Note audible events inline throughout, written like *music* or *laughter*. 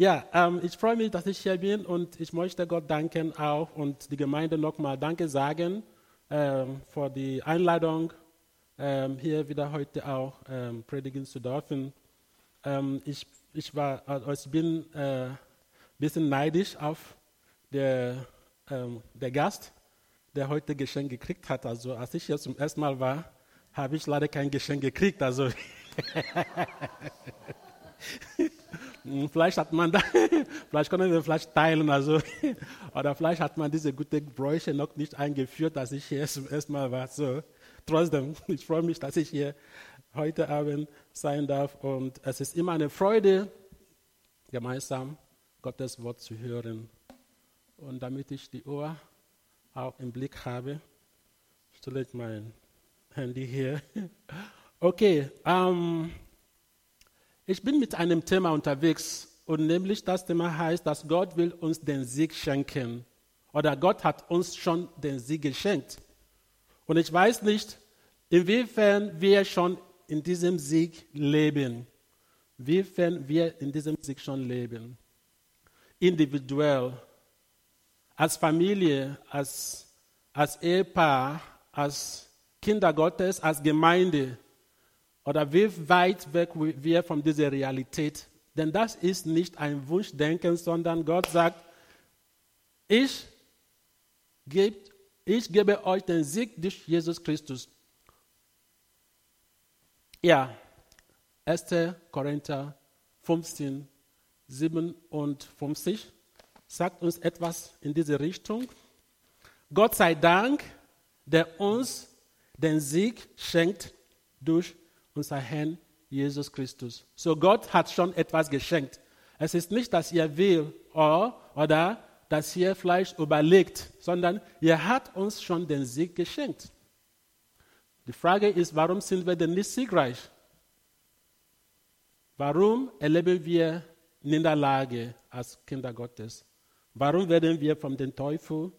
Ja, ähm, ich freue mich, dass ich hier bin und ich möchte Gott danken auch und die Gemeinde nochmal Danke sagen ähm, für die Einladung, ähm, hier wieder heute auch ähm, predigen zu dürfen. Ähm, ich, ich, war, also ich bin ein äh, bisschen neidisch auf der, ähm, der Gast, der heute Geschenk gekriegt hat. Also als ich hier zum ersten Mal war, habe ich leider kein Geschenk gekriegt. Also *laughs* vielleicht hat man da, vielleicht können wir vielleicht teilen, also, *laughs* oder vielleicht hat man diese guten Bräuche noch nicht eingeführt, dass ich hier zum ersten Mal war. So, trotzdem, *laughs* ich freue mich, dass ich hier heute Abend sein darf und es ist immer eine Freude, gemeinsam Gottes Wort zu hören. Und damit ich die Ohr auch im Blick habe, stelle ich mein Handy hier. *laughs* Okay, ähm, ich bin mit einem Thema unterwegs und nämlich das Thema heißt, dass Gott will uns den Sieg schenken. Oder Gott hat uns schon den Sieg geschenkt. Und ich weiß nicht, inwiefern wir schon in diesem Sieg leben. Inwiefern wir in diesem Sieg schon leben. Individuell, als Familie, als, als Ehepaar, als Kinder Gottes, als Gemeinde oder wie weit weg wir von dieser Realität. Denn das ist nicht ein Wunschdenken, sondern Gott sagt, ich gebe, ich gebe euch den Sieg durch Jesus Christus. Ja, 1. Korinther 15, 57 sagt uns etwas in diese Richtung. Gott sei Dank, der uns den Sieg schenkt durch unser Herrn Jesus Christus. So Gott hat schon etwas geschenkt. Es ist nicht, dass ihr will oh, oder dass ihr vielleicht überlegt, sondern er hat uns schon den Sieg geschenkt. Die Frage ist, warum sind wir denn nicht siegreich? Warum erleben wir Niederlage als Kinder Gottes? Warum werden wir von dem Teufel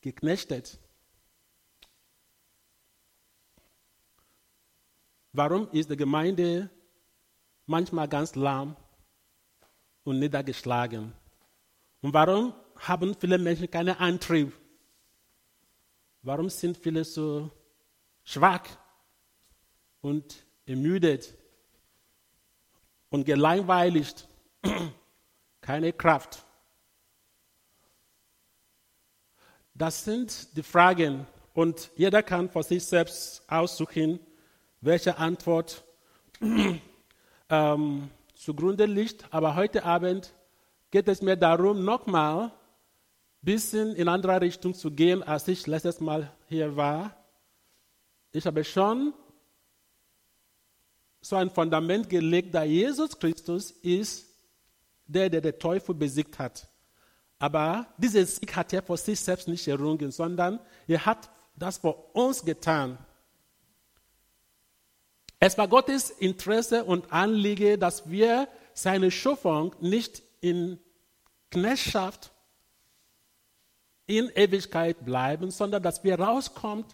geknechtet? Warum ist die Gemeinde manchmal ganz lahm und niedergeschlagen? Und warum haben viele Menschen keinen Antrieb? Warum sind viele so schwach und ermüdet und gelangweilt? *clears throat* Keine Kraft. Das sind die Fragen und jeder kann für sich selbst aussuchen, welche Antwort *clears throat* ähm, zugrunde liegt. Aber heute Abend geht es mir darum, nochmal ein bisschen in andere Richtung zu gehen, als ich letztes Mal hier war. Ich habe schon so ein Fundament gelegt, da Jesus Christus ist der, der den Teufel besiegt hat. Aber dieser Sieg hat er vor sich selbst nicht errungen, sondern er hat das für uns getan. Es war Gottes Interesse und Anliege, dass wir seine Schöpfung nicht in Knechtschaft in Ewigkeit bleiben, sondern dass wir rauskommen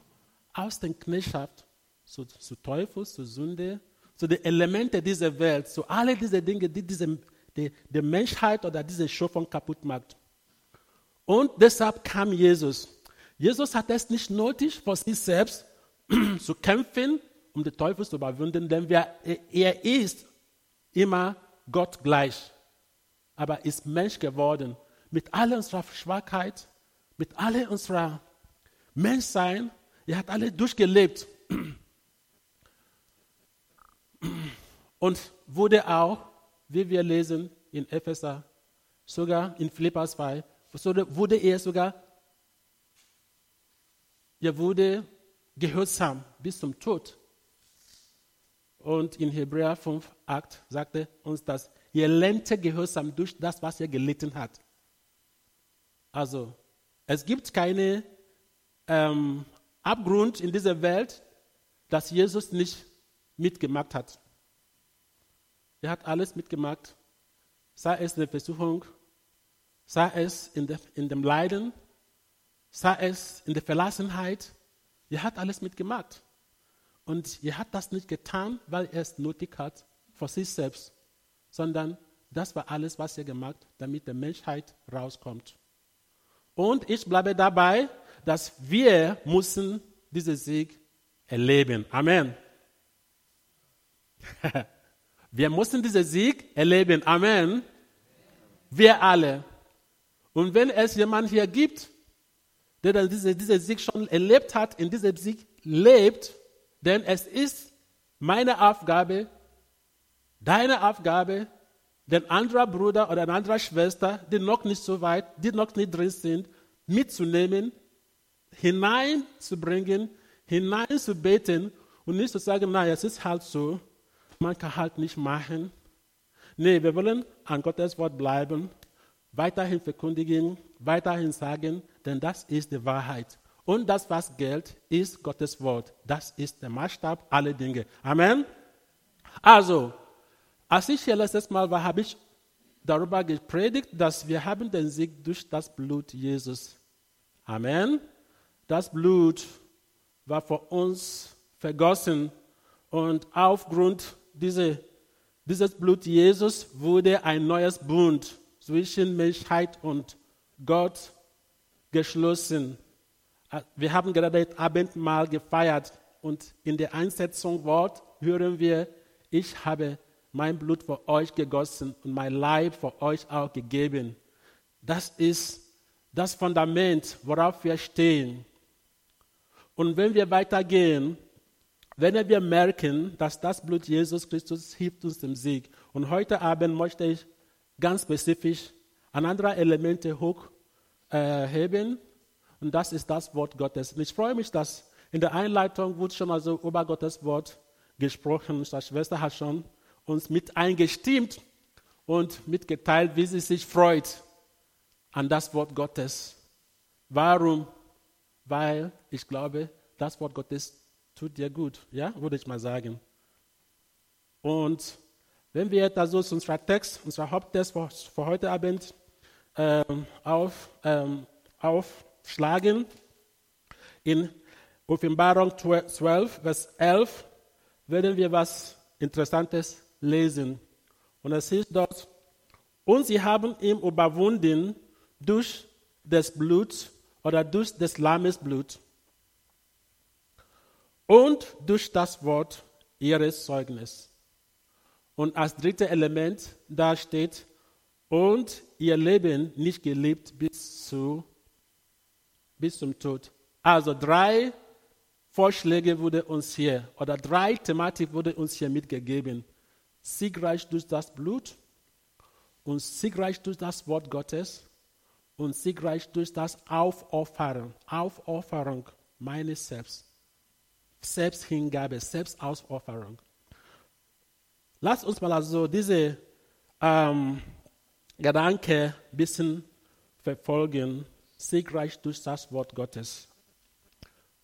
aus der Knechtschaft zu, zu Teufel, zu Sünde, zu den Elementen dieser Welt, zu all diese Dinge, die diese, die, die Menschheit oder diese Schöpfung kaputt macht. Und deshalb kam Jesus. Jesus hat es nicht nötig, für sich selbst *clears throat* zu kämpfen, um den Teufel zu überwinden, denn wer, er ist immer Gott gleich, aber ist Mensch geworden. Mit all unserer Schwachheit, mit all unserer Menschsein, er hat alle durchgelebt. Und wurde auch, wie wir lesen in Epheser, sogar in Philippa 2, wurde er sogar, er wurde gehorsam bis zum Tod. Und in Hebräer 5, 8 sagte uns, dass ihr lernte Gehorsam durch das, was er gelitten hat. Also, es gibt keinen ähm, Abgrund in dieser Welt, dass Jesus nicht mitgemacht hat. Er hat alles mitgemacht, sei es in der Versuchung, sei es in, der, in dem Leiden, sei es in der Verlassenheit. Er hat alles mitgemacht. Und er hat das nicht getan, weil er es nötig hat, für sich selbst, sondern Das war alles, was er gemacht hat, damit die Menschheit rauskommt. Und ich bleibe dabei, dass wir müssen diesen Sieg erleben. Amen. *laughs* wir müssen diesen Sieg erleben. Amen. Wir alle. Und wenn es jemand hier gibt, der dann diese, diese Sieg schon erlebt hat, in diesem Sieg lebt, denn es ist meine Aufgabe, deine Aufgabe, den anderen Bruder oder eine andere Schwester, die noch nicht so weit, die noch nicht drin sind, mitzunehmen, hineinzubringen, hineinzubeten und nicht zu sagen, na, es ist halt so, man kann halt nicht machen. Nee, wir wollen an Gottes Wort bleiben, weiterhin verkündigen, weiterhin sagen, denn das ist die Wahrheit. Und das, was gilt, ist Gottes Wort. Das ist der Maßstab aller Dinge. Amen. Also, als ich hier letztes Mal war, habe ich darüber gepredigt, dass wir haben den Sieg durch das Blut Jesus. Amen. Das Blut war für uns vergossen und aufgrund dieser, dieses Blut Jesus wurde ein neues Bund zwischen Menschheit und Gott geschlossen. Wir haben gerade Abendmahl gefeiert und in der Einsetzung Wort hören wir, ich habe mein Blut für euch gegossen und mein Leib für euch auch gegeben. Das ist das Fundament, worauf wir stehen. Und wenn wir weitergehen, werden wir merken, dass das Blut Jesus Christus hilft uns dem Sieg. Und heute Abend möchte ich ganz spezifisch ein anderes Element hochheben. Äh, und das ist das Wort Gottes. Und ich freue mich, dass in der Einleitung wurde schon also über Gottes Wort gesprochen. Unsere Schwester hat schon uns mit eingestimmt und mitgeteilt, wie sie sich freut an das Wort Gottes. Warum? Weil ich glaube, das Wort Gottes tut dir gut, ja, würde ich mal sagen. Und wenn wir jetzt also unser Text, unser Haupttext für, heute Abend ähm, auf, ähm, aufschlagen, in Offenbarung 12, Vers 11, werden wir was Interessantes lesen. Und es ist dort, und sie haben ihn überwunden durch das Blut oder durch des Lammes Blut und durch das Wort ihres Zeugnisses. Und als drittes Element da steht, und ihr Leben nicht gelebt bis, zu, bis zum Tod. Also drei Vorschläge wurde uns hier, oder drei Thematik wurde uns hier mitgegeben siegreich durch das Blut und siegreich durch das Wort Gottes und siegreich durch das Aufopfern, Aufopferung meines Selbst. Selbsthingabe, Selbstausopferung. Lass uns mal also diese ähm, Gedanke ein bisschen verfolgen, siegreich durch das Wort Gottes.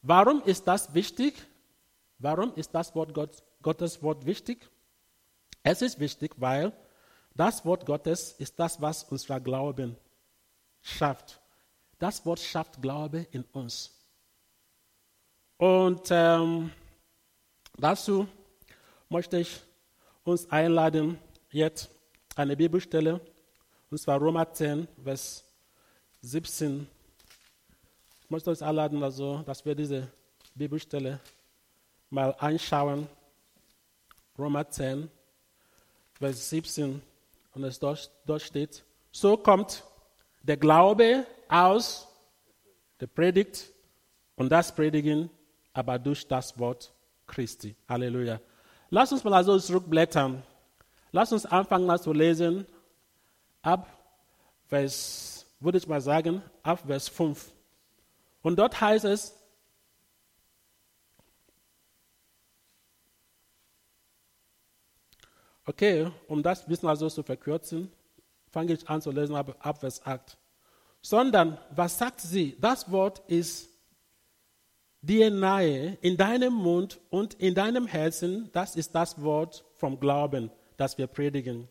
Warum ist das wichtig? Warum ist das Wort Gott, Gottes Wort wichtig? Es ist wichtig, weil das Wort Gottes ist das, was unser Glauben schafft. Das Wort schafft Glaube in uns. Und ähm, dazu möchte ich uns einladen, jetzt eine Bibelstelle, und zwar Roma 10, Vers 17. Ich möchte uns einladen, also, dass wir diese Bibelstelle mal anschauen. Roma 10, Vers 17, und es dort, dort steht, so kommt der Glaube aus der Predigt und das Predigen aber durch das Wort Christi. Halleluja. Lass uns mal also zurückblättern. Lass uns anfangen mal zu lesen ab Vers, würde ich mal sagen, ab Vers 5. Und dort heißt es, Okay, um das bisschen also zu verkürzen, fange ich an zu lesen ab, ab Vers 8. Sondern, was sagt sie? Das Wort ist dir nahe, in deinem Mund und in deinem Herzen. Das ist das Wort vom Glauben, das wir predigen.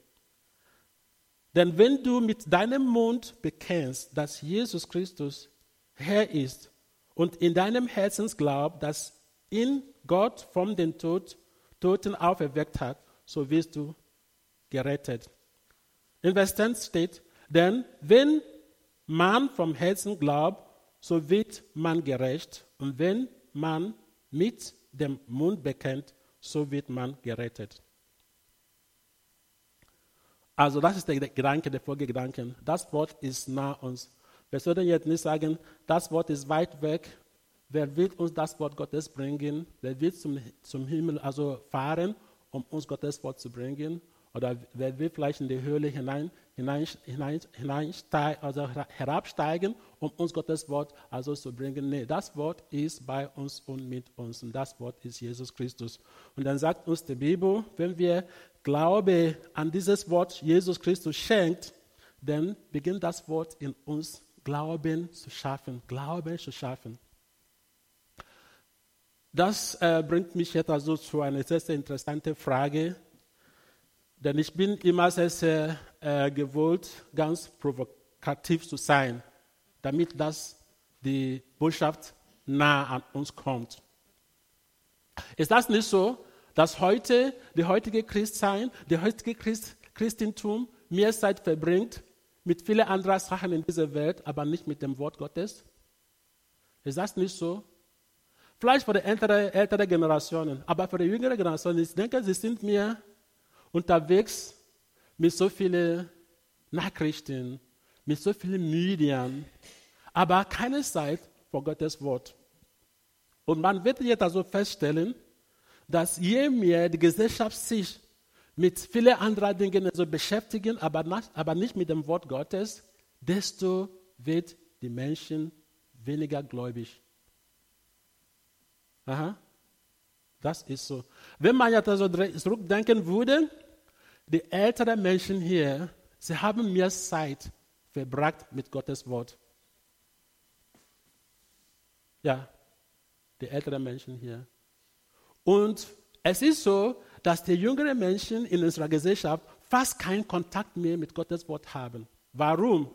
Denn wenn du mit deinem Mund bekennst, dass Jesus Christus Herr ist und in deinem Herzen glaubst, dass ihn Gott von den Tod, Toten auferweckt hat, so wirst du gerettet. In Vers 10 steht, denn wenn man vom Herzen glaubt, so wird man gerecht. Und wenn man mit dem Mund bekennt, so wird man gerettet. Also das ist der Gedanke, der Folgegedanke. Das Wort ist nah uns. Wir sollten jetzt nicht sagen, das Wort ist weit weg. Wer wird uns das Wort Gottes bringen? Wer wird zum, zum Himmel also fahren, um uns Gottes Wort zu bringen? Oder wer will vielleicht in die Höhle hinein, hinein, hinein, hinein also herabsteigen, um uns Gottes Wort also zu bringen? Nee, das Wort ist bei uns und mit uns. Und das Wort ist Jesus Christus. Und dann sagt uns die Bibel, wenn wir Glaube an dieses Wort Jesus Christus schenkt, dann beginnt das Wort in uns Glauben zu schaffen. Glauben zu schaffen. Das äh, bringt mich jetzt also zu einer sehr, sehr interessanten Frage, denn ich bin immer sehr, sehr äh, gewollt, ganz provokativ zu sein, damit das die Botschaft nah an uns kommt. Ist das nicht so, dass heute, die heutige Christsein, der heutige Christ, Christentum mehr Zeit verbringt mit vielen anderen Sachen in dieser Welt, aber nicht mit dem Wort Gottes? Ist das nicht so? Vielleicht für die ältere, ältere Generationen, aber für die jüngere Generationen, ich denke, sie sind mehr unterwegs mit so vielen Nachrichten, mit so vielen Medien, aber keine Zeit für Gottes Wort. Und man wird jetzt also feststellen, dass je mehr die Gesellschaft sich mit vielen anderen Dingen also beschäftigen, aber, nicht, aber nicht mit dem Wort Gottes, desto wird die Menschen weniger gläubig. Aha. Das ist so. Wenn man jetzt also zurückdenken würde, die älteren Menschen hier, sie haben mehr Zeit verbracht mit Gottes Wort. Ja, die älteren Menschen hier. Und es ist so, dass die jüngeren Menschen in unserer Gesellschaft fast keinen Kontakt mehr mit Gottes Wort haben. Warum?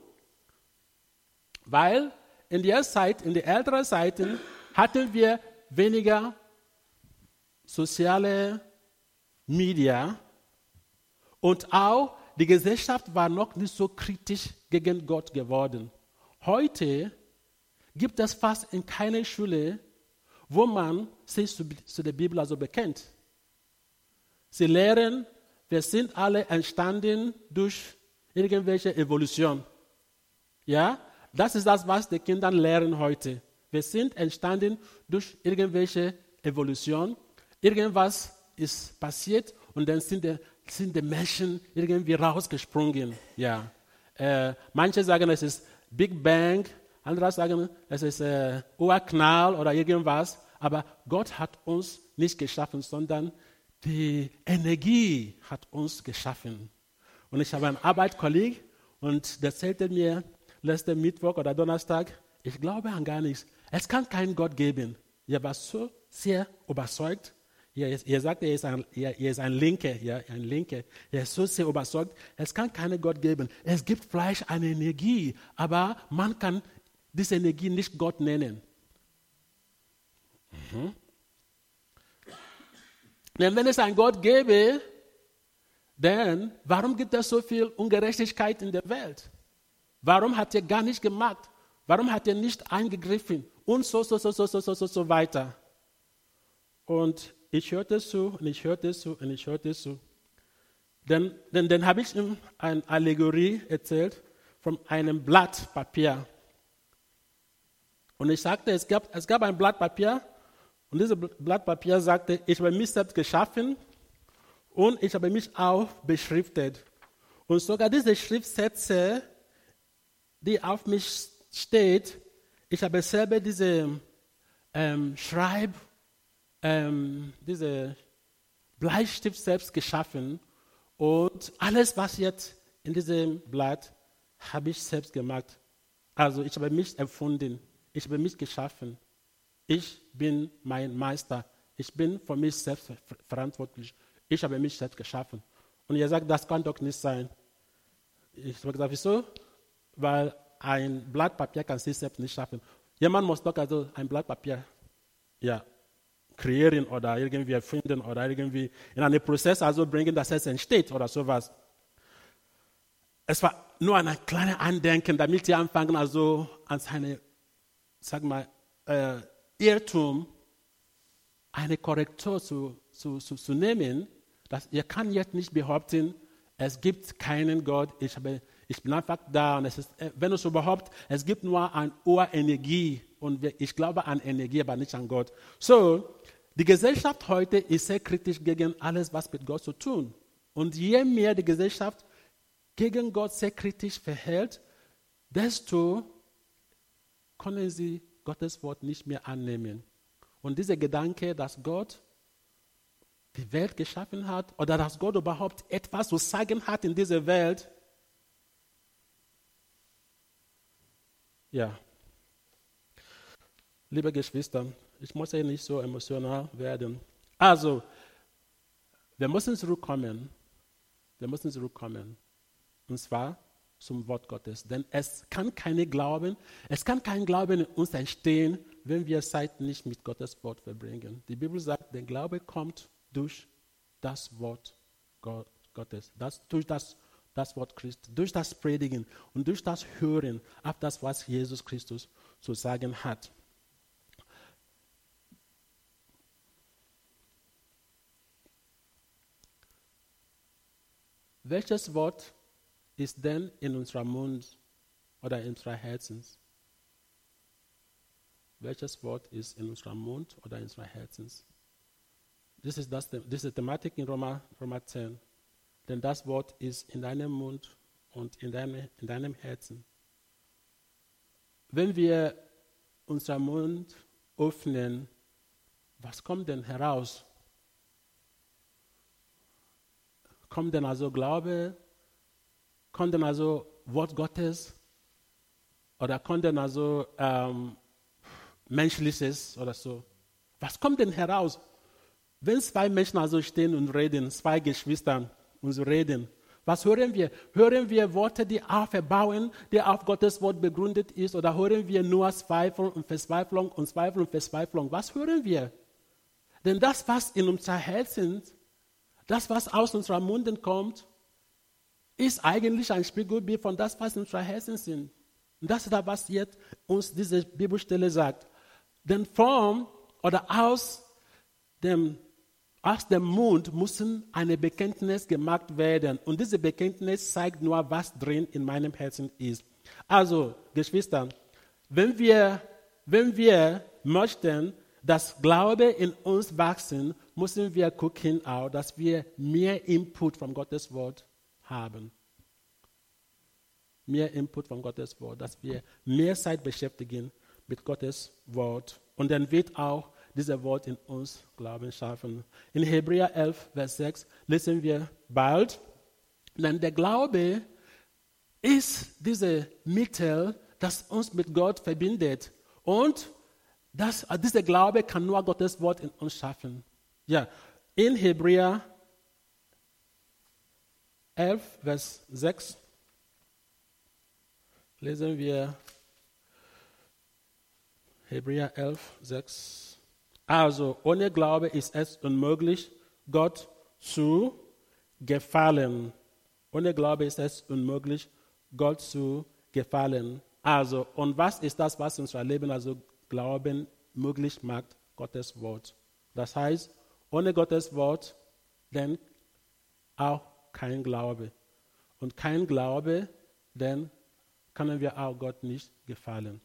Weil in der Zeit, in den älteren Zeiten, hatten wir weniger soziale Media und auch die Gesellschaft war noch nicht so kritisch gegen Gott geworden. Heute gibt es fast in keiner Schule wo man sich zu, der Bibel also bekennt. Sie lehren, wir sind alle entstanden durch irgendwelche Evolution. Ja, das ist das, was die Kinder lernen heute. Wir sind entstanden durch irgendwelche Evolution. Irgendwas ist passiert und dann sind die, sind die Menschen irgendwie rausgesprungen. Ja. Äh, manche sagen, es ist Big Bang, andere sagen, es ist äh, Urknall oder irgendwas. Aber Gott hat uns nicht geschaffen, sondern die Energie hat uns geschaffen. Und ich habe einen Arbeitskollegen und der erzählte mir letzten Mittwoch oder Donnerstag, ich glaube an gar nichts. Es kann keinen Gott geben. Er war so sehr überzeugt. Er, er sagt, er ist ein, er, er ist ein Linke, ja, ein Linke. Er ist so sehr überzeugt, es kann keinen Gott geben. Es gibt vielleicht eine Energie, aber man kann diese Energie nicht Gott nennen. Mhm. Denn wenn es einen Gott gäbe, dann warum gibt es so viel Ungerechtigkeit in der Welt? Warum hat er gar nicht gemacht? Warum hat er nicht eingegriffen? Und so, so, so, so, so, so, so, so weiter. Und ich hörte zu und ich hörte zu und ich hörte zu. Dann, dann, dann habe ich ihm eine Allegorie erzählt von einem Blatt Papier. Und ich sagte, es gab, es gab ein Blatt Papier und dieses Blatt Papier sagte, ich habe mich selbst geschaffen und ich habe mich auch beschriftet. Und sogar diese Schriftsätze, die auf mich steht, ich habe selber diese ähm, Schreib, ähm, diese Bleistift selbst geschaffen und alles, was jetzt in diesem Blatt, habe ich selbst gemacht. Also ich habe mich erfunden. Ich habe mich geschaffen. Ich bin mein Meister. Ich bin für mich selbst verantwortlich. Ich habe mich selbst geschaffen. Und er sagt, das kann doch nicht sein. Ich habe gesagt, wieso? Weil ein Blatt Papier kann sich selbst nicht schaffen. Jemand muss doch also ein Blatt Papier ja, kreieren oder irgendwie erfinden oder irgendwie in einen Prozess also bringen, dass es entsteht oder sowas. es war nur ein kleines Andenken, damit sie anfangen, also an seine, sag mal, äh, Irrtum eine Korrektur zu, zu, zu, zu nehmen. Dass, ihr kann jetzt nicht behaupten, es gibt keinen Gott, ich, habe, ich bin einfach da und es ist, äh, wenn es überhaupt, es gibt nur eine Urenergie und ich glaube an Energie, aber nicht an Gott. So, die Gesellschaft heute ist sehr kritisch gegen alles, was mit Gott zu tun. Und je mehr die Gesellschaft gegen Gott sehr kritisch verhält, desto können sie Gottes Wort nicht mehr annehmen. Und dieser Gedanke, dass Gott die Welt geschaffen hat oder dass Gott überhaupt etwas zu sagen hat in dieser Welt, ja. Liebe Geschwister, ich muss ja nicht so emotional werden. Also, wir müssen zurückkommen. Wir müssen zurückkommen. Und zwar zum Wort Gottes. Denn es kann keine Glauben, es kann kein Glauben in uns entstehen, wenn wir Zeit nicht mit Gottes Wort verbringen. Die Bibel sagt, der Glaube kommt durch das Wort Gottes, das, durch das, das Wort Christus, durch das Predigen und durch das Hören auf das, was Jesus Christus zu sagen hat. Welches Wort ist denn in unserem Mund oder in unserem Herzens? Welches Wort ist in unserem Mund oder in unserem Herzens? Das ist das, diese Thematik in Roma, Roma 10. Denn das Wort ist in deinem Mund und in, deine, in deinem Herzen. Wenn wir unseren Mund öffnen, was kommt denn heraus? Kommt denn also Glaube? Kommt denn also Wort Gottes? Oder kommt denn also ähm, Menschliches oder so? Was kommt denn heraus? Wenn zwei Menschen also stehen und reden, zwei Geschwister und reden, was hören wir? Hören wir Worte, die auferbauen, die auf Gottes Wort begründet ist, oder hören wir nur Zweifel und Verzweiflung und Zweifel und Verzweiflung? Was hören wir? Denn das, was in unser Herzen, das, was aus unserem Munden kommt, ist eigentlich ein Spiegelbild von das, was in unserem Herzen sind. Und das ist das, was jetzt uns diese Bibelstelle sagt. Denn von oder aus dem aus dem Mund muss eine Bekenntnis gemacht werden. Und diese Bekenntnis zeigt nur, was drin in meinem Herzen ist. Also, Geschwister, wenn wir, wenn wir möchten, dass Glaube in uns wachsen, müssen wir gucken auch, dass wir mehr Input von Gottes Wort haben. Mehr Input von Gottes Wort, dass wir mehr Zeit beschäftigen mit Gottes Wort. Und dann wird auch dieser Wort in uns Glauben schaffen. In Hebräer 11, Vers 6 lesen wir bald, denn der Glaube ist dieses Mittel, das uns mit Gott verbindet. Und das, dieser Glaube kann nur Gottes Wort in uns schaffen. Ja, in Hebräer 11, Vers 6 lesen wir Hebräer 11, 6. Also ohne Glaube ist es unmöglich, Gott zu gefallen. Ohne Glaube ist es unmöglich, Gott zu gefallen. Also, und was ist das, was unser Leben, also Glauben, möglich macht? Gottes Wort. Das heißt, ohne Gottes Wort, dann auch kein Glaube. Und kein Glaube, dann können wir auch Gott nicht gefallen.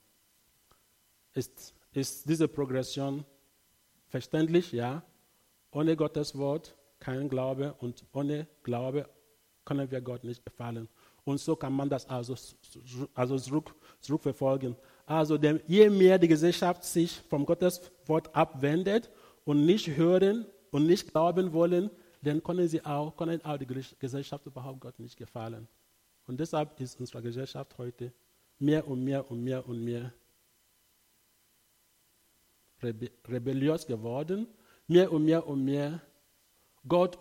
Ist, ist diese Progression Verständlich, ja. Ohne Gottes Wort kein Glaube und ohne Glaube können wir Gott nicht gefallen. Und so kann man das also, also zurück, zurückverfolgen. Also denn je mehr die Gesellschaft sich vom Gottes Wort abwendet und nicht hören und nicht glauben wollen, dann können sie auch, können auch die Gesellschaft überhaupt Gott nicht gefallen. Und deshalb ist unsere Gesellschaft heute mehr und mehr und mehr und mehr rebelliös geworden, mehr und mehr und mehr Gott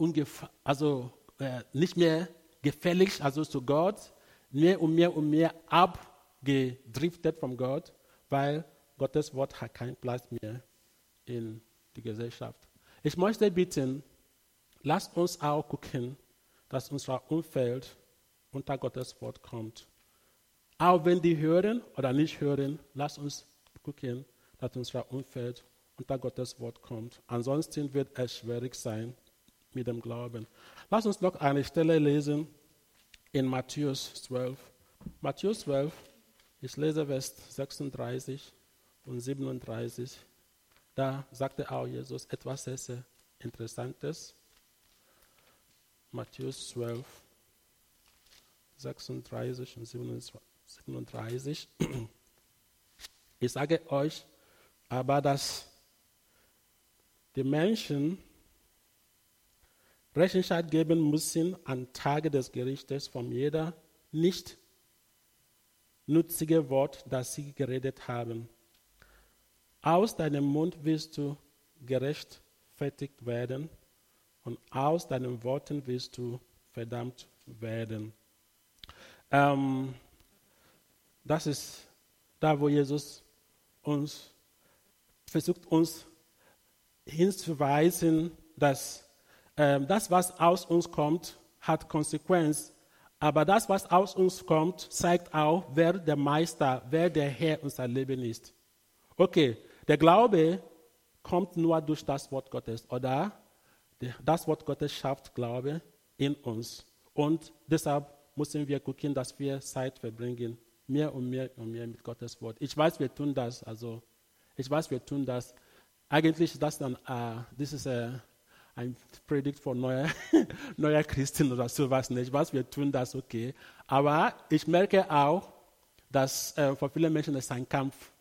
also äh, nicht mehr gefällig, also zu Gott, mehr und mehr und mehr abgedriftet von Gott, weil Gottes Wort hat keinen Platz mehr in die Gesellschaft. Ich möchte bitten, lasst uns auch gucken, dass unser Umfeld unter Gottes Wort kommt. Auch wenn die hören oder nicht hören, lass uns gucken, dass unser Umfeld unter Gottes Wort kommt. Ansonsten wird es schwierig sein mit dem Glauben. Lass uns noch eine Stelle lesen in Matthäus 12. Matthäus 12, ich lese Vers 36 und 37. Da sagte auch Jesus etwas sehr, sehr Interessantes. Matthäus 12, 36 und 37. Ich sage euch aber, dass die Menschen Rechenschaft geben müssen an Tage des Gerichtes von jeder nicht nutzige Wort, das sie geredet haben. Aus deinem Mund wirst du gerechtfertigt werden und aus deinen Worten wirst du verdammt werden. Ähm, das ist da, wo Jesus uns versucht, uns hinzuweisen, dass ähm, das, was aus uns kommt, hat Konsequenz. Aber das, was aus uns kommt, zeigt auch, wer der Meister, wer der Herr unser Leben ist. Okay, der Glaube kommt nur durch das Wort Gottes, oder? Das Wort Gottes schafft Glaube in uns. Und deshalb müssen wir gucken, dass wir Zeit verbringen, mehr und mehr und mehr mit Gottes Wort. Ich weiß, wir tun das. Also, ich weiß, wir tun das. Eigentlich ist das dann, uh, das ist uh, ein Predigt von neuer, *laughs* neuer Christen oder sowas. Ich weiß, wir tun das, okay. Aber ich merke auch, dass uh, für viele Menschen es ein Kampf.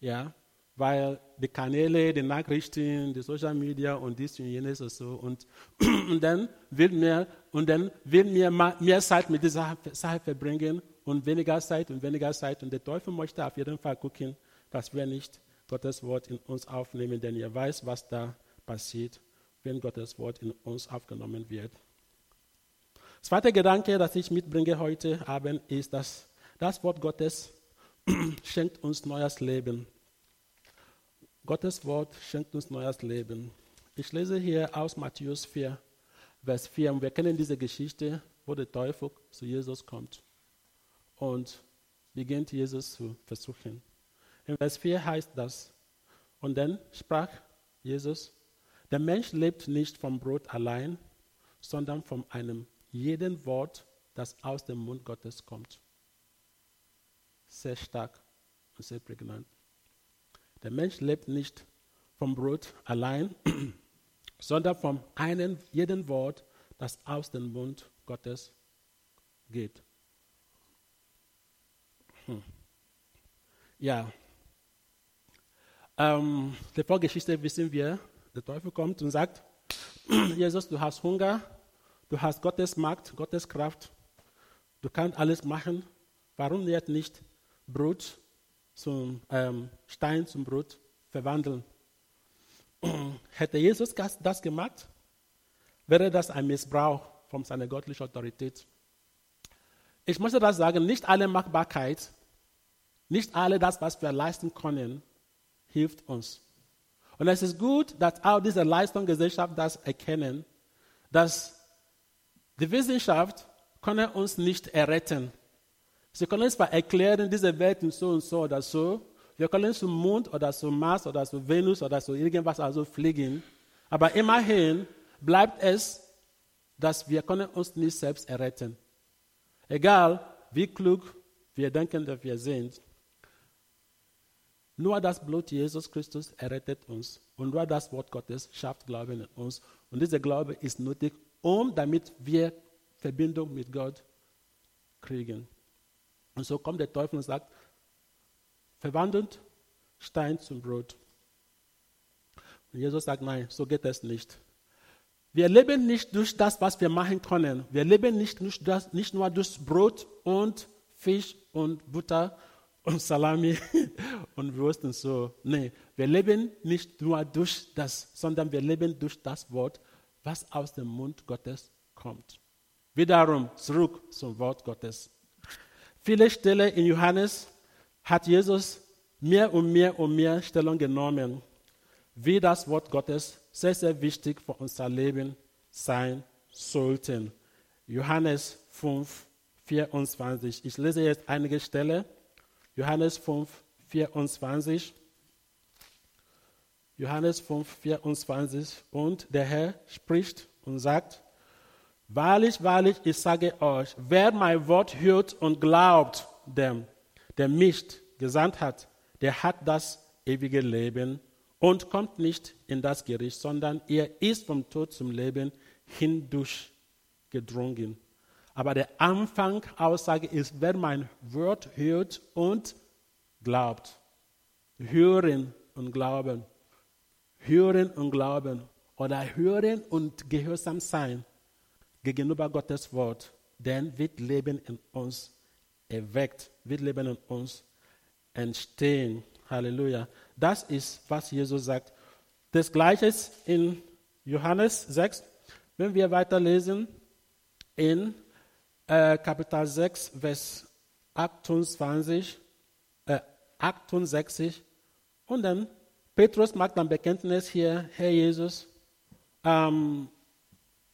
Ja, weil die Kanäle, die Nachrichten, die Social Media und dies und jenes und so. Und, *clears throat* und dann will mir, und dann will mir mehr Zeit mit dieser Sache verbringen und weniger Zeit und weniger Zeit. Und der Teufel möchte auf jeden Fall gucken, dass wir nicht Gottes Wort in uns aufnehmen, denn er weiß, was da passiert, wenn Gottes Wort in uns aufgenommen wird. Zweiter Gedanke, das ich mitbringe heute Abend, ist, dass das Wort Gottes *clears throat* schenkt uns neues Leben. Gottes Wort schenkt uns neues Leben. Ich lese hier aus Matthäus 4, Vers 4. Und wir kennen diese Geschichte, wo der Teufel zu Jesus kommt und beginnt Jesus zu versuchen. In Vers 4 heißt das, und dann sprach Jesus, der Mensch lebt nicht vom Brot allein, sondern von einem jeden Wort, das aus dem Mund Gottes kommt. Sehr stark und sehr prägnant. Der Mensch lebt nicht vom Brot allein, *clears throat* sondern vom einen, jeden Wort, das aus dem Mund Gottes geht. Hm. Ja. Ähm, die Vorgeschichte wissen wir. Der Teufel kommt und sagt, *clears throat* Jesus, du hast Hunger, du hast Gottes Macht, Gottes Kraft, du kannst alles machen. Warum jetzt nicht Brot zum ähm, Stein zum Brot verwandeln. *clears throat* Hätte Jesus das gemacht, wäre das ein Missbrauch von seiner göttlichen Autorität. Ich möchte das sagen, nicht alle Machbarkeit, nicht alle das, was wir leisten können, hilft uns. Und es ist gut, dass auch diese Leistungsgesellschaft das erkennen, dass die Wissenschaft kann uns nicht erretten. Sie können zwar erklären, diese Welt ist so und so oder so. Wir können zum Mond oder zum Mars oder zu Venus oder zu irgendwas also fliegen. Aber immerhin bleibt es, dass wir können uns nicht selbst erretten. Egal, wie klug wir denken, dass wir sind. Nur das Blut Jesus Christus errettet uns. Und nur das Wort Gottes schafft Glauben in uns. Und dieser Glaube ist nötig, um damit wir Verbindung mit Gott kriegen. Und so kommt der Teufel und sagt, verwandelt Stein zum Brot. Und Jesus sagt, nein, so geht es nicht. Wir leben nicht durch das, was wir machen können. Wir leben nicht, durch das, nicht nur durch Brot und Fisch und Butter und Salami *laughs* und Wurst und so. Nein, wir leben nicht nur durch das, sondern wir leben durch das Wort, was aus dem Mund Gottes kommt. Wiederum zurück zum Wort Gottes. Viele Stellen in Johannes hat Jesus mehr und mehr und mehr Stellung genommen, wie das Wort Gottes sehr, sehr wichtig für unser Leben sein sollte. Johannes 5, 24. Ich lese jetzt einige Stellen. Johannes 5, 24. Johannes 5, 24. Und der Herr spricht und sagt, Wahrlich, wahrlich, ich sage euch, wer mein Wort hört und glaubt dem, der mich gesandt hat, der hat das ewige Leben und kommt nicht in das Gericht, sondern er ist vom Tod zum Leben hindurch gedrungen. Aber der Anfang Aussage ist, wer mein Wort hört und glaubt. Hören und glauben. Hören und glauben. Oder hören und gehorsam sein gegenüber Gottes Wort. Denn wird Leben in uns erweckt, wird Leben in uns entstehen. Halleluja. Das ist, was Jesus sagt. Das Gleiche ist in Johannes 6. Wenn wir weiterlesen, in äh, Kapitel 6, Vers 28, äh, 68. Und dann, Petrus macht ein Bekenntnis hier, Herr Jesus, ähm,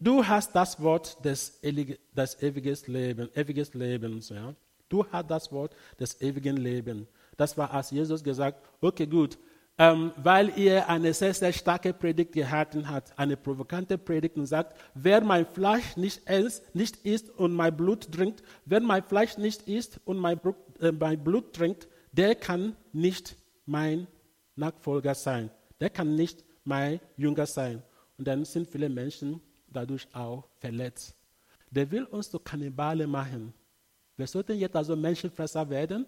du hast das Wort des, des ewiges Leben, ewiges Lebens. Ja? Du hast das Wort des ewigen Lebens. Das war, als Jesus gesagt, okay, gut, ähm, weil ihr eine sehr, sehr starke Predigt gehalten habt, eine provokante Predigt und sagt, wer mein Fleisch nicht isst, nicht isst und mein Blut trinkt, wer mein Fleisch nicht isst und mein, äh, mein Blut trinkt, der kann nicht mein Nachfolger sein. Der kann nicht mein Jünger sein. Und dann sind viele Menschen dadurch auch verletzt. Der will uns zu Kannibale machen. Wir sollten jetzt also Menschenfresser werden.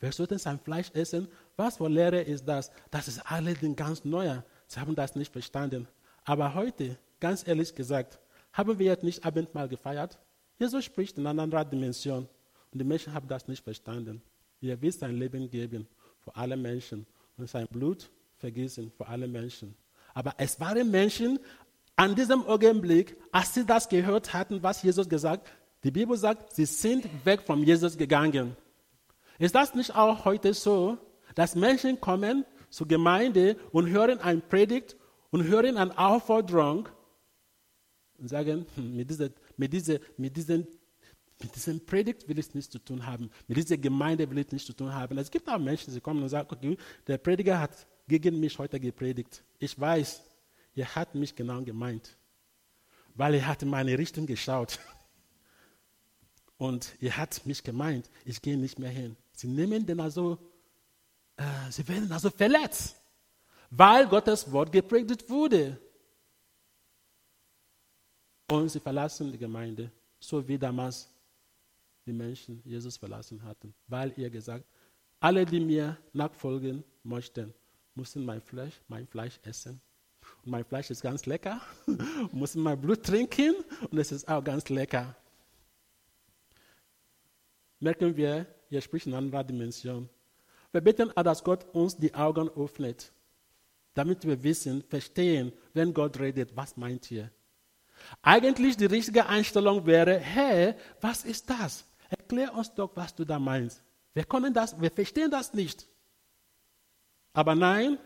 Wir sollten sein Fleisch essen. Was für Lehre ist das? Das ist allerdings ganz neu. Sie haben das nicht verstanden. Aber heute, ganz ehrlich gesagt, haben wir jetzt nicht Abendmahl gefeiert. Jesus spricht in einer anderen Dimension. Und die Menschen haben das nicht verstanden. Er will sein Leben geben für alle Menschen und sein Blut vergießen für alle Menschen. Aber es waren Menschen an diesem Augenblick, als sie das gehört hatten, was Jesus gesagt die Bibel sagt, sie sind weg von Jesus gegangen. Ist das nicht auch heute so, dass Menschen kommen zur Gemeinde und hören ein Predigt und hören eine Aufforderung und sagen, hm, mit, dieser, mit, dieser, mit, diesen, mit diesem Predigt will ich nichts zu tun haben, mit dieser Gemeinde will ich nichts zu tun haben. Es gibt auch Menschen, die kommen und sagen, okay, der Prediger hat gegen mich heute gepredigt. Ich weiß, er hat mich genau gemeint, weil er hat in meine Richtung geschaut. Und er hat mich gemeint, ich gehe nicht mehr hin. Sie nehmen den also, äh, sie werden also verletzt, weil Gottes Wort gepredigt wurde. Und sie verlassen die Gemeinde, so wie damals die Menschen Jesus verlassen hatten, weil er gesagt, alle, die mir nachfolgen möchten, müssen mein Fleisch, mein Fleisch essen. Mein Fleisch ist ganz lecker, *laughs* müssen mein Blut trinken und es ist auch ganz lecker merken wir, hier spricht eine andere Dimension. Wir beten, dass Gott uns die Augen öffnet, damit wir wissen, verstehen, wenn Gott redet, was meint ihr? Eigentlich die richtige Einstellung wäre, hey, was ist das? Erklär uns doch, was du da meinst. Wir können das, wir verstehen das nicht. Aber nein,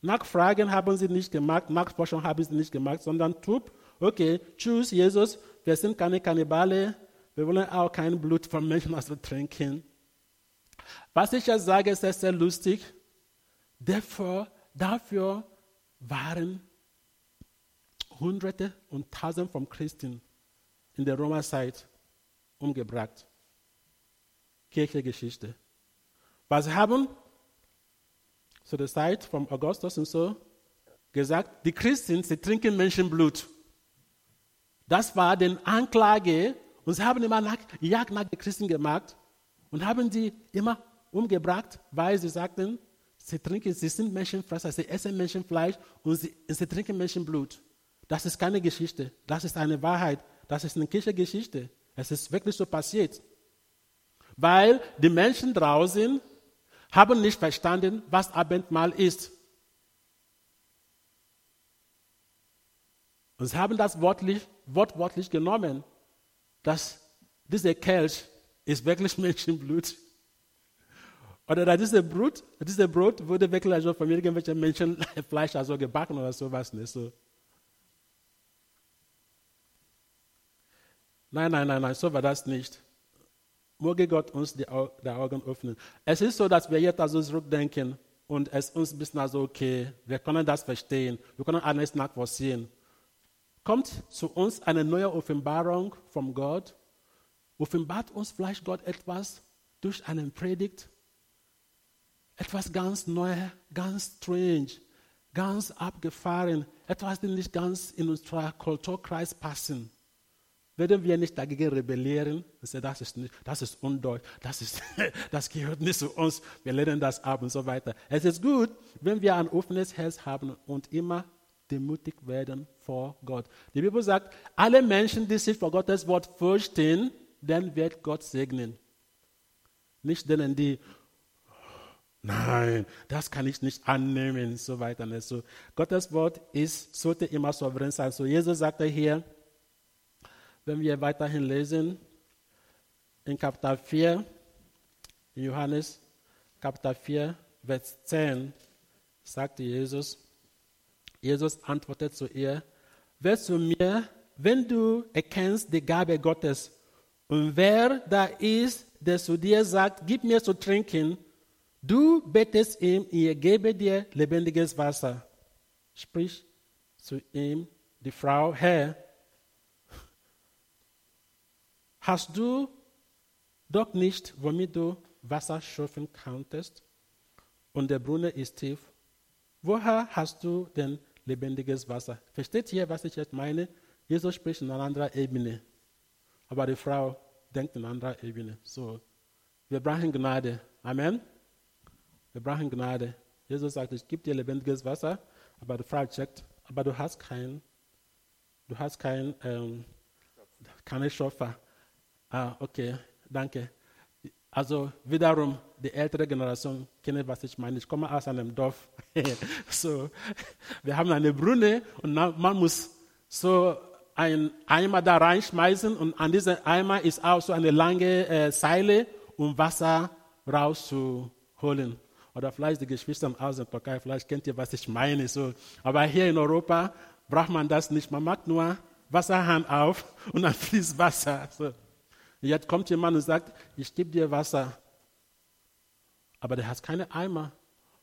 Nachfragen haben sie nicht gemacht, Nachforschung haben sie nicht gemacht, sondern tup, okay, tschüss, Jesus, wir sind keine Kannibale, wir wollen auch kein Blut von Menschen also trinken. Was ich jetzt sage, ist sehr lustig. Dafür, dafür waren Hunderte und Tausende von Christen in der Römerzeit umgebracht. Kirchengeschichte. Was haben zu der Zeit von Augustus und so gesagt, die Christen, sie trinken Menschenblut. Das war die Anklage und sie haben immer nach, Jagd nach den Christen gemacht und haben sie immer umgebracht, weil sie sagten, sie trinken, sie sind Menschenfresser, sie essen Menschenfleisch und sie, sie trinken Menschenblut. Das ist keine Geschichte, das ist eine Wahrheit, das ist eine Kirchengeschichte. Es ist wirklich so passiert. Weil die Menschen draußen haben nicht verstanden, was Abendmahl ist. Und sie haben das wortlich, wortwörtlich genommen dass dieser Kelch ist wirklich *laughs* Menschenblut. Oder dass diese Brot, diese Brot wurde wirklich also von irgendwelchen Menschen *laughs* Fleisch also gebacken oder sowas. Nicht so. Nein, nein, nein, nein, so war das nicht. Möge Gott uns die, die Augen öffnen. Es ist so, dass wir jetzt also zurückdenken und es uns ein bisschen also, okay, wir können das verstehen, wir können alles nachvollziehen. Kommt zu uns eine neue Offenbarung von Gott? Offenbart uns vielleicht Gott etwas durch einen Predigt? Etwas ganz Neues, ganz strange, ganz abgefahren, etwas, das nicht ganz in unserer Kulturkreis passen. Werden wir nicht dagegen rebellieren das ist, nicht, das ist undeutsch, das, ist, *laughs* das gehört nicht zu uns, wir lehnen das ab und so weiter. Es ist gut, wenn wir ein offenes Herz haben und immer demütig werden vor Gott. Die Bibel sagt, alle Menschen, die sich vor Gottes Wort fürchten, dann wird Gott segnen. Nicht denen, die, nein, das kann ich nicht annehmen, und so weiter. Und so. Gottes Wort ist, sollte immer souverän sein. So Jesus sagte hier, wenn wir weiterhin lesen, in Kapitel 4, Johannes Kapitel 4, Vers 10, sagte Jesus, Jesus antwortet zu ihr, wer zu mir, wenn du erkennst die Gabe Gottes und wer da ist, der zu dir sagt, gib mir zu trinken, du betest ihm, er gebe dir lebendiges Wasser. Sprich zu ihm die Frau, Herr, Hast du doch nicht, womit du Wasser schöpfen konntest? Und der Brunnen ist tief. Woher hast du denn lebendiges Wasser? Versteht ihr, was ich jetzt meine? Jesus spricht in einer anderen Ebene. Aber die Frau denkt in einer anderen Ebene. So, wir brauchen Gnade. Amen. Wir brauchen Gnade. Jesus sagt, ich gebe dir lebendiges Wasser, aber die Frau checkt, aber du hast kein, du hast kein, ähm, keine Schöpfer. Ah, okay, danke. Also wiederum, die ältere Generation kennt, was ich meine. Ich komme aus einem Dorf. *laughs* so, wir haben eine Brunne und man muss so einen Eimer da reinschmeißen und an diesem Eimer ist auch so eine lange äh, Seile, um Wasser rauszuholen. Oder vielleicht die Geschwister aus der Türkei, vielleicht kennt ihr, was ich meine. So. Aber hier in Europa braucht man das nicht. Man macht nur Wasserhahn auf und dann fließt Wasser. So. Jetzt kommt jemand und sagt, ich gebe dir Wasser, aber der hat keine Eimer.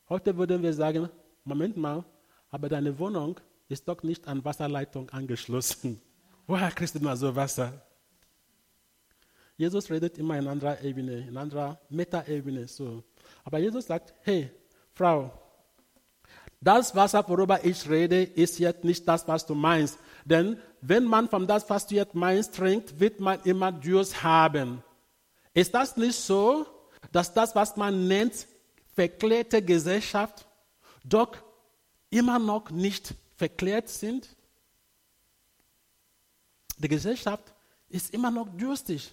Heute würden wir sagen, Moment mal, aber deine Wohnung ist doch nicht an Wasserleitung angeschlossen. *laughs* Woher kriegst du mal so Wasser? Jesus redet immer in anderer Ebene, in anderer Metaebene. So. Aber Jesus sagt, hey, Frau, das Wasser, worüber ich rede, ist jetzt nicht das, was du meinst. Denn wenn man von das, jetzt meinst, trinkt, wird man immer Durst haben. Ist das nicht so, dass das, was man nennt, verklärte Gesellschaft, doch immer noch nicht verklärt sind? Die Gesellschaft ist immer noch durstig,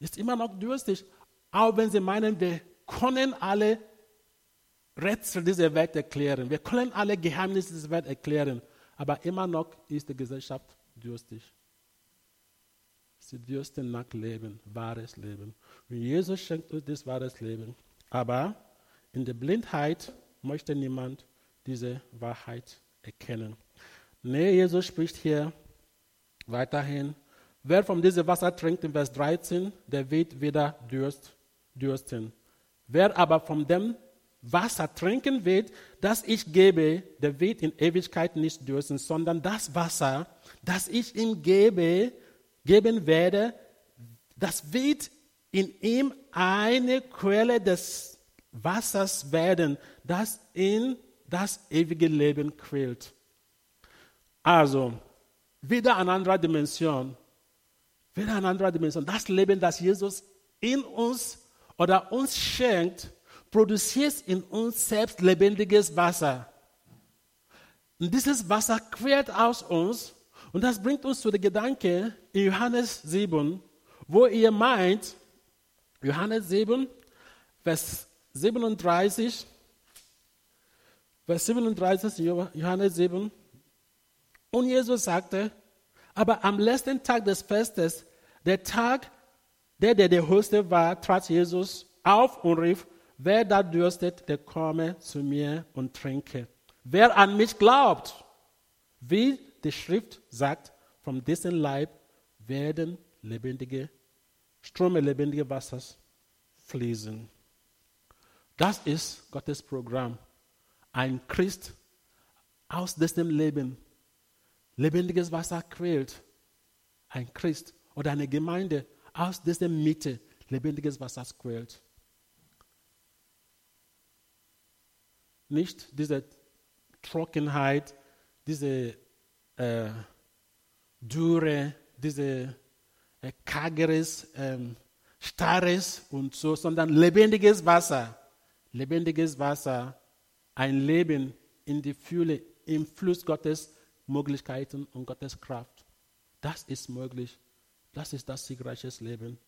ist immer noch durstig, auch wenn sie meinen, wir können alle Rätsel dieser Welt erklären, wir können alle Geheimnisse dieser Welt erklären. Aber immer noch ist die Gesellschaft durstig. Sie dürsten nach Leben, wahres Leben. Und Jesus schenkt uns das wahres Leben. Aber in der Blindheit möchte niemand diese Wahrheit erkennen. Nee, Jesus spricht hier weiterhin. Wer von diesem Wasser trinkt, in Vers 13, der wird wieder Durst, dürsten. Wer aber von dem Wasser trinken wird, das ich gebe, der wird in Ewigkeit nicht dürsten, sondern das Wasser, das ich ihm gebe, geben werde, das wird in ihm eine Quelle des Wassers werden, das in das ewige Leben quält. Also, wieder eine andere Dimension. Wieder eine andere Dimension. Das Leben, das Jesus in uns oder uns schenkt, produziert in uns selbst lebendiges Wasser. Und dieses Wasser quert aus uns und das bringt uns zu dem Gedanke in Johannes 7, wo ihr meint, Johannes 7, Vers 37, Vers 37, Johannes 7, und Jesus sagte, aber am letzten Tag des Festes, der Tag, der der der Höchste war, trat Jesus auf und rief, Wer da dürstet, der komme zu mir und trinke. Wer an mich glaubt, wie die Schrift sagt, von dessen Leib werden lebendige Ströme lebendigen Wassers fließen. Das ist Gottes Programm. Ein Christ, aus dessen Leben lebendiges Wasser quält. Ein Christ oder eine Gemeinde, aus dessen Mitte lebendiges Wasser quält. Nicht diese Trockenheit, diese äh, Dürre, diese äh, kageres, ähm, starres und so, sondern lebendiges Wasser. Lebendiges Wasser, ein Leben in die Fülle, im Fluss Gottes Möglichkeiten und Gottes Kraft. Das ist möglich. Das ist das siegreiche Leben,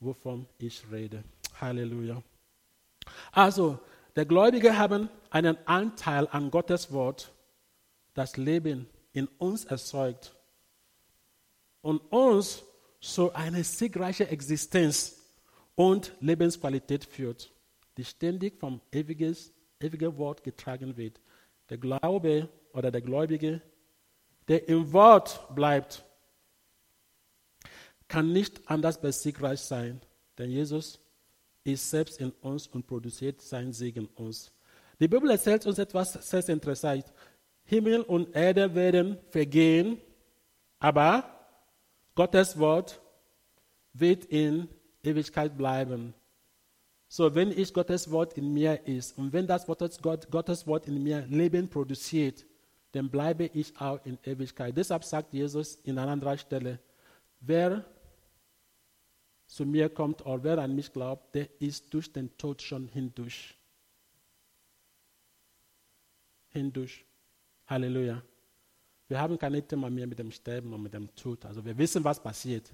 wovon ich rede. Halleluja. Also, der Gläubige haben einen Anteil an Gottes Wort, das Leben in uns erzeugt und uns so eine siegreiche Existenz und Lebensqualität führt, die ständig vom ewigen Wort getragen wird. Der Glaube oder der Gläubige, der im Wort bleibt, kann nicht anders besiegreich sein, denn Jesus ist selbst in uns und produziert seinen Segen uns. Die Bibel erzählt uns etwas sehr interessant. Himmel und Erde werden vergehen, aber Gottes Wort wird in Ewigkeit bleiben. So, wenn ich Gottes Wort in mir ist und wenn das Gottes, Gott, Gottes Wort in mir Leben produziert, dann bleibe ich auch in Ewigkeit. Deshalb sagt Jesus in einer anderen Stelle, wer zu mir kommt oder wer an mich glaubt, der ist durch den Tod schon hindurch. Hindurch. Halleluja. Wir haben keine Thema mehr mit dem Sterben und mit dem Tod. Also wir wissen, was passiert.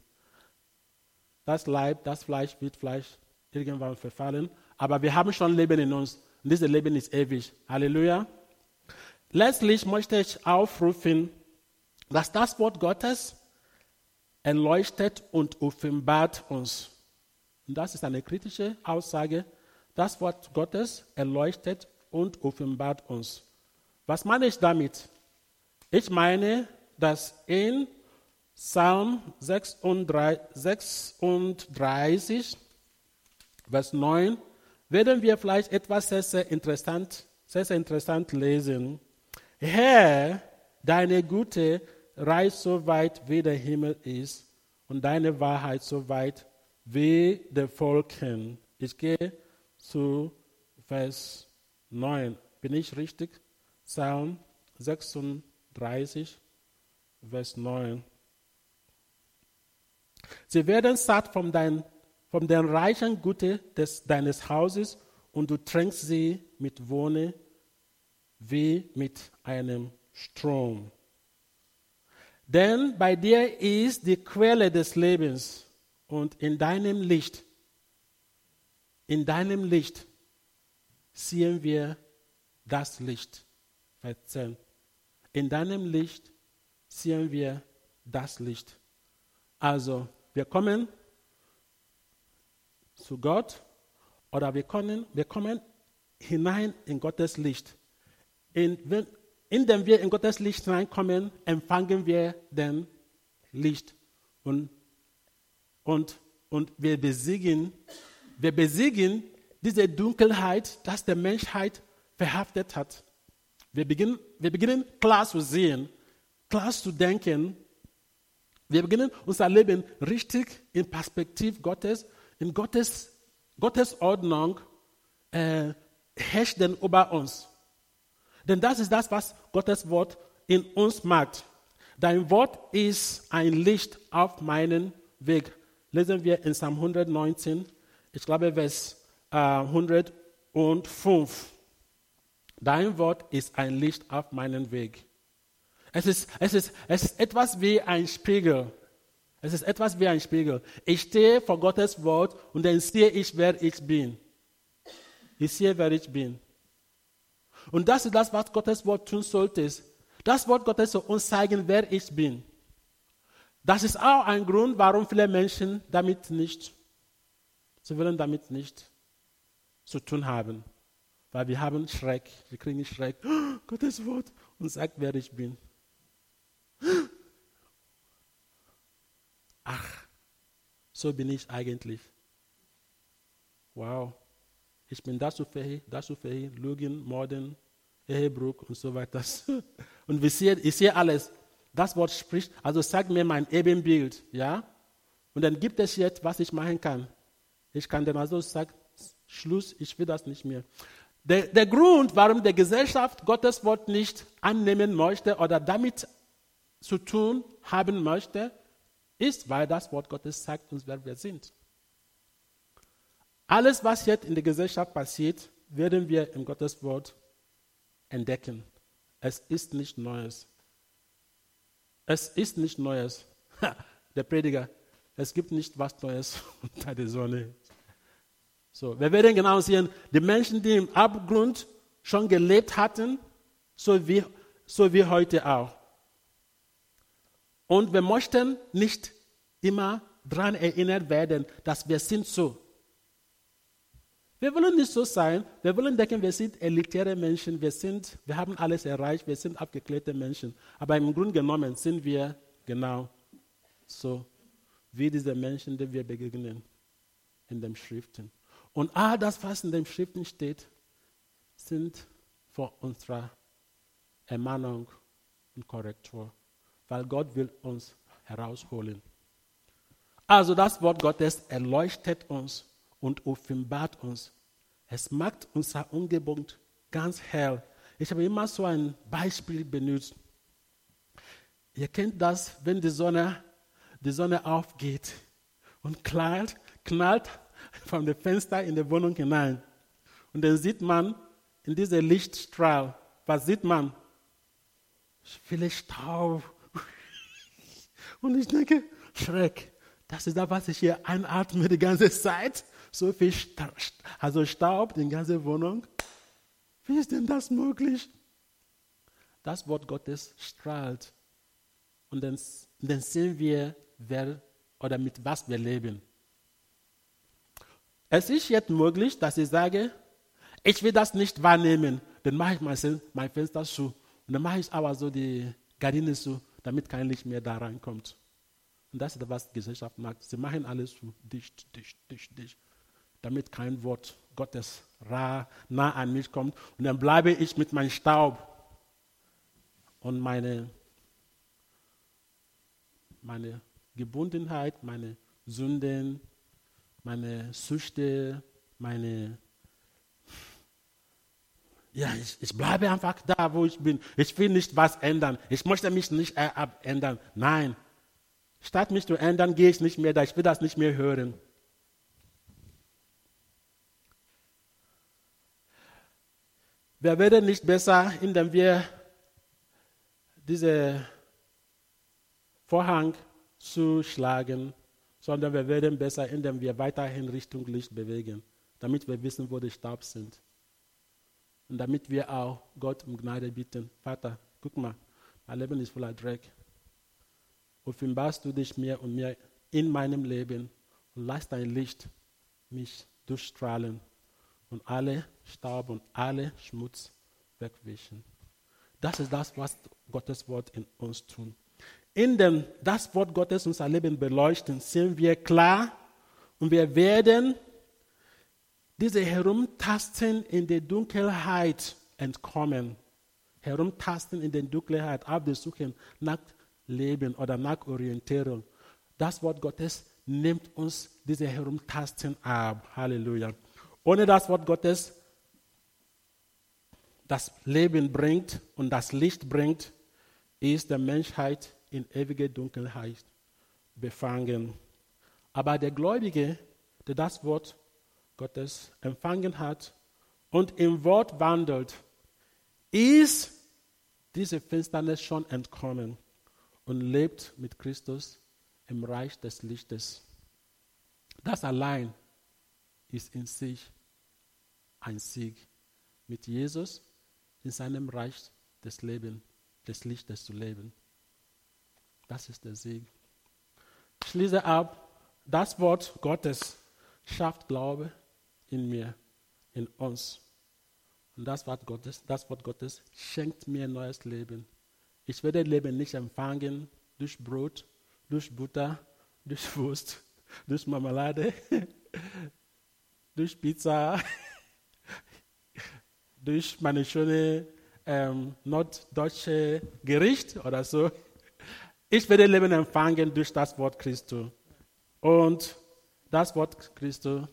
Das Leib, das Fleisch wird Fleisch irgendwann verfallen. Aber wir haben schon Leben in uns. Und dieses Leben ist ewig. Halleluja. Letztlich möchte ich aufrufen, dass das Wort Gottes erleuchtet und offenbart uns. Und das ist eine kritische Aussage. Das Wort Gottes erleuchtet und offenbart uns. Was meine ich damit? Ich meine, dass in Psalm 36, Vers 9, werden wir vielleicht etwas sehr, sehr interessant, sehr, sehr interessant lesen. Herr, deine Gute reicht so weit, wie der Himmel ist, und deine Wahrheit so weit wie der Volken. Ich gehe zu Vers 9. Bin ich richtig? Psalm 36, Vers 9. Sie werden satt von, dein, von den reichen Gute des, deines Hauses und du tränkst sie mit Wohne wie mit einem Strom. Denn bei dir ist die Quelle des Lebens und in deinem Licht, in deinem Licht sehen wir das Licht. 10. In deinem Licht sehen wir das Licht. Also, wir kommen zu Gott oder wir kommen, wir kommen hinein in Gottes Licht. In, indem wir in Gottes Licht reinkommen, empfangen wir den Licht und, und, und wir besiegen, wir besiegen diese Dunkelheit, das der Menschheit verhaftet hat. Wir beginnen, wir beginnen klar zu sehen, klar zu denken. Wir beginnen unser Leben richtig in Perspektiv Gottes, in Gottes, Gottes Ordnung äh, herrscht denn über uns. Denn das ist das, was Gottes Wort in uns macht. Dein Wort ist ein Licht auf meinen Weg. Lesen wir in Psalm 119, ich glaube Vers äh, 105. Dein Wort ist ein Licht auf meinen Weg. Es ist, es, ist, es ist etwas wie ein Spiegel. Es ist etwas wie ein Spiegel. Ich stehe vor Gottes Wort und dann sehe ich, wer ich bin. Ich sehe, wer ich bin. Und das ist das, was Gottes Wort tun sollte. Das Wort Gottes soll uns zeigen, wer ich bin. Das ist auch ein Grund, warum viele Menschen damit nicht, sie wollen damit nicht zu tun haben. Weil wir haben Schreck, wir kriegen Schreck. Oh, Gottes Wort und sagt, wer ich bin. Ach, So bin ich eigentlich. Wow. Ich bin dazu fähig, dazu fähig, Lügen, Morden, Ehebruch und so weiter. *laughs* Und ich sehe, ich sehe alles. Das Wort spricht, also sagt mir mein Ebenbild, ja? Und dann gibt es jetzt, was ich machen kann. Ich kann dann also sagen, Schluss, ich will das nicht mehr. Der, der Grund, warum die Gesellschaft Gottes Wort nicht annehmen möchte oder damit zu tun haben möchte, ist, weil das Wort Gottes sagt uns, wer wir sind. Alles, was jetzt in der Gesellschaft passiert, werden wir im Gottes Wort entdecken. Es ist nicht Neues. Es ist nicht Neues. der Prediger, es gibt nicht was Neues *laughs* unter der Sonne. So, wir werden genau sehen, die Menschen, die im Abgrund schon gelebt hatten, so wie, so wie heute auch. Und wir möchten nicht immer daran erinnert werden, dass wir sind so. Wir wollen nicht so sein. Wir wollen denken, wir sind elitäre Menschen. Wir, sind, wir haben alles erreicht. Wir sind abgeklärte Menschen. Aber im Grunde genommen sind wir genau so wie diese Menschen, denen wir begegnen in den Schriften. Und all das, was in den Schriften steht, sind vor unserer Ermahnung und Korrektur, weil Gott will uns herausholen. Also das Wort Gottes erleuchtet uns und offenbart uns. Es macht unser Umgebung ganz hell. Ich habe immer so ein Beispiel benutzt. Ihr kennt das, wenn die Sonne, die Sonne aufgeht und knallt, knallt von dem Fenster in die Wohnung hinein. Und dann sieht man in diesem Lichtstrahl, was sieht man? Viele Staub. Und ich denke, Schreck, das ist das, was ich hier einatme die ganze Zeit. So viel Staub, also Staub in der ganzen Wohnung. Wie ist denn das möglich? Das Wort Gottes strahlt. Und dann, dann sehen wir, wer oder mit was wir leben. Es ist jetzt möglich, dass ich sage, ich will das nicht wahrnehmen. Dann mache ich mein Fenster zu. Und dann mache ich aber so die Gardine zu, damit kein Licht mehr da reinkommt. Und das ist, was die Gesellschaft macht. Sie machen alles zu, dicht, dicht, dicht, dicht, damit kein Wort Gottes nah an mich kommt. Und dann bleibe ich mit meinem Staub und meine, meine Gebundenheit, meine Sünden, meine Süchte, meine. Ja, ich, ich bleibe einfach da, wo ich bin. Ich will nicht was ändern. Ich möchte mich nicht abändern. Nein. Statt mich zu ändern, gehe ich nicht mehr da. Ich will das nicht mehr hören. Wir werden nicht besser, indem wir diesen Vorhang zuschlagen sondern wir werden besser, indem wir weiterhin Richtung Licht bewegen, damit wir wissen, wo die Staub sind. Und damit wir auch Gott um Gnade bitten. Vater, guck mal, mein Leben ist voller Dreck. Offenbarst du dich mehr und mehr in meinem Leben und lass dein Licht mich durchstrahlen und alle Staub und alle Schmutz wegwischen. Das ist das, was Gottes Wort in uns tut in dem das Wort Gottes unser Leben beleuchten, sehen wir klar und wir werden diese Herumtasten in der Dunkelheit entkommen. Herumtasten in der Dunkelheit, auf der Suche nach Leben oder nach Orientierung. Das Wort Gottes nimmt uns diese Herumtasten ab. Halleluja. Ohne das Wort Gottes das Leben bringt und das Licht bringt, ist der Menschheit in ewige Dunkelheit befangen. Aber der Gläubige, der das Wort Gottes empfangen hat und im Wort wandelt, ist diese Finsternis schon entkommen und lebt mit Christus im Reich des Lichtes. Das allein ist in sich ein Sieg. Mit Jesus in seinem Reich des Lebens, des Lichtes zu leben. Das ist der Sieg. Ich schließe ab, das Wort Gottes schafft Glaube in mir, in uns. Und das Wort Gottes, das Wort Gottes schenkt mir neues Leben. Ich werde Leben nicht empfangen durch Brot, durch Butter, durch Wurst, *laughs* durch Marmelade, *laughs* durch Pizza, *laughs* durch meine schöne ähm, norddeutsche Gericht oder so. Ich werde Leben empfangen durch das Wort Christus. Und das Wort Christus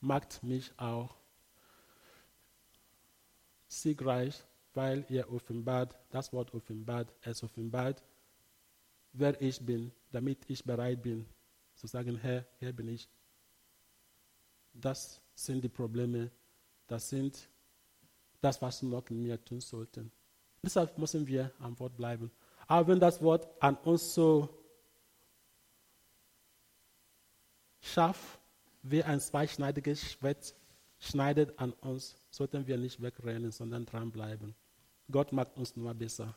macht mich auch siegreich, weil er offenbart, das Wort offenbart, es offenbart, wer ich bin, damit ich bereit bin zu sagen, Herr, hier bin ich. Das sind die Probleme, das sind das, was wir tun sollten. Deshalb müssen wir am Wort bleiben. Aber wenn das Wort an uns so scharf wie ein zweischneidiges Schwert schneidet an uns, sollten wir nicht wegrennen, sondern dranbleiben. Gott macht uns nur besser.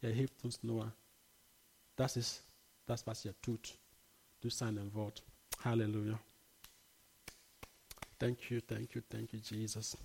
Er hilft uns nur. Das ist das, was er tut durch sein Wort. Halleluja. Thank you, thank you, thank you, Jesus.